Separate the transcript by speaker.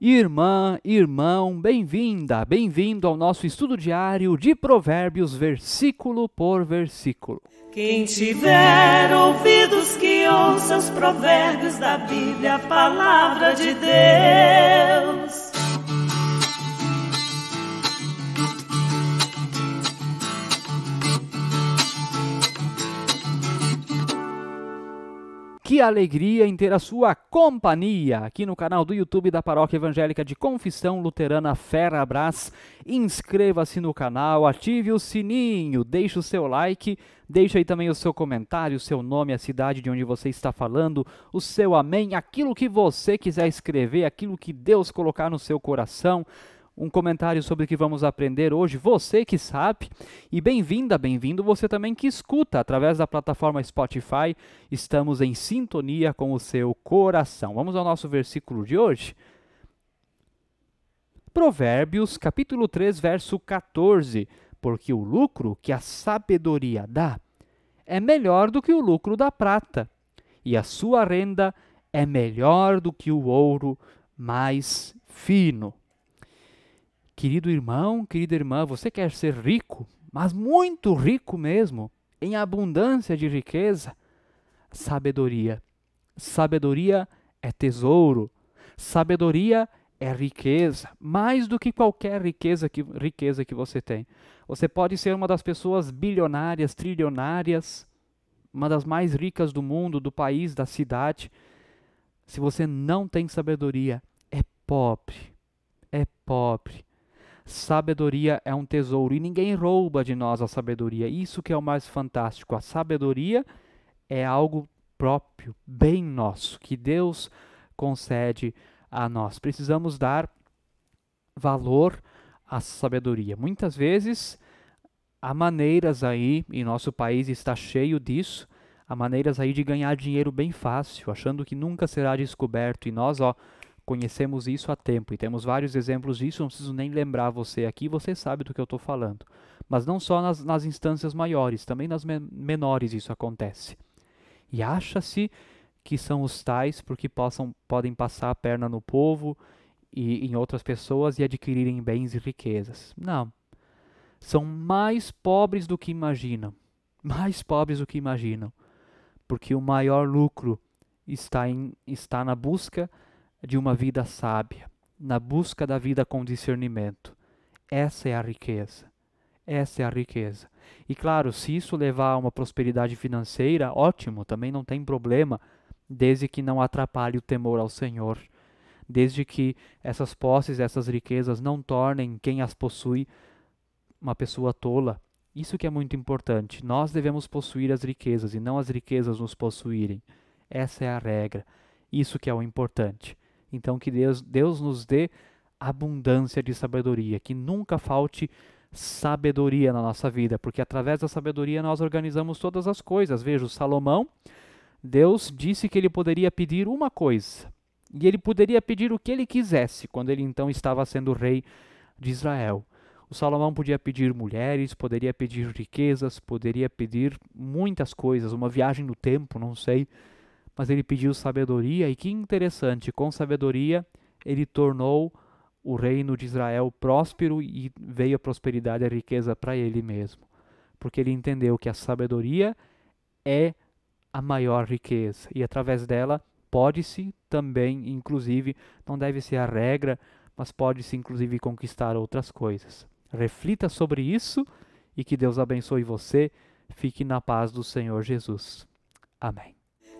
Speaker 1: Irmã, irmão, bem-vinda, bem-vindo ao nosso estudo diário de Provérbios, versículo por versículo.
Speaker 2: Quem tiver ouvidos que ouça os provérbios da Bíblia, a palavra de Deus.
Speaker 1: Que alegria em ter a sua companhia aqui no canal do YouTube da Paróquia Evangélica de Confissão Luterana Ferrabras. Inscreva-se no canal, ative o sininho, deixe o seu like, deixe aí também o seu comentário, o seu nome, a cidade de onde você está falando, o seu amém, aquilo que você quiser escrever, aquilo que Deus colocar no seu coração um comentário sobre o que vamos aprender hoje, você que sabe. E bem-vinda, bem-vindo você também que escuta através da plataforma Spotify. Estamos em sintonia com o seu coração. Vamos ao nosso versículo de hoje. Provérbios, capítulo 3, verso 14. Porque o lucro que a sabedoria dá é melhor do que o lucro da prata, e a sua renda é melhor do que o ouro mais fino. Querido irmão, querida irmã, você quer ser rico, mas muito rico mesmo, em abundância de riqueza? Sabedoria. Sabedoria é tesouro. Sabedoria é riqueza, mais do que qualquer riqueza que, riqueza que você tem. Você pode ser uma das pessoas bilionárias, trilionárias, uma das mais ricas do mundo, do país, da cidade. Se você não tem sabedoria, é pobre. É pobre. Sabedoria é um tesouro e ninguém rouba de nós a sabedoria. Isso que é o mais fantástico. A sabedoria é algo próprio, bem nosso, que Deus concede a nós. Precisamos dar valor à sabedoria. Muitas vezes há maneiras aí, e nosso país está cheio disso, há maneiras aí de ganhar dinheiro bem fácil, achando que nunca será descoberto. E nós, ó, conhecemos isso há tempo e temos vários exemplos disso, não preciso nem lembrar você aqui, você sabe do que eu estou falando. Mas não só nas, nas instâncias maiores, também nas men menores isso acontece. E acha-se que são os tais porque possam, podem passar a perna no povo e em outras pessoas e adquirirem bens e riquezas. Não. São mais pobres do que imaginam. Mais pobres do que imaginam. Porque o maior lucro está, em, está na busca de uma vida sábia, na busca da vida com discernimento. Essa é a riqueza. Essa é a riqueza. E claro, se isso levar a uma prosperidade financeira, ótimo, também não tem problema, desde que não atrapalhe o temor ao Senhor, desde que essas posses, essas riquezas não tornem quem as possui uma pessoa tola. Isso que é muito importante. Nós devemos possuir as riquezas e não as riquezas nos possuírem. Essa é a regra. Isso que é o importante. Então, que Deus, Deus nos dê abundância de sabedoria, que nunca falte sabedoria na nossa vida, porque através da sabedoria nós organizamos todas as coisas. Veja, o Salomão, Deus disse que ele poderia pedir uma coisa, e ele poderia pedir o que ele quisesse, quando ele então estava sendo rei de Israel. O Salomão podia pedir mulheres, poderia pedir riquezas, poderia pedir muitas coisas, uma viagem no tempo, não sei mas ele pediu sabedoria, e que interessante, com sabedoria ele tornou o reino de Israel próspero e veio a prosperidade e a riqueza para ele mesmo. Porque ele entendeu que a sabedoria é a maior riqueza e através dela pode-se também, inclusive, não deve ser a regra, mas pode-se inclusive conquistar outras coisas. Reflita sobre isso e que Deus abençoe você. Fique na paz do Senhor Jesus. Amém.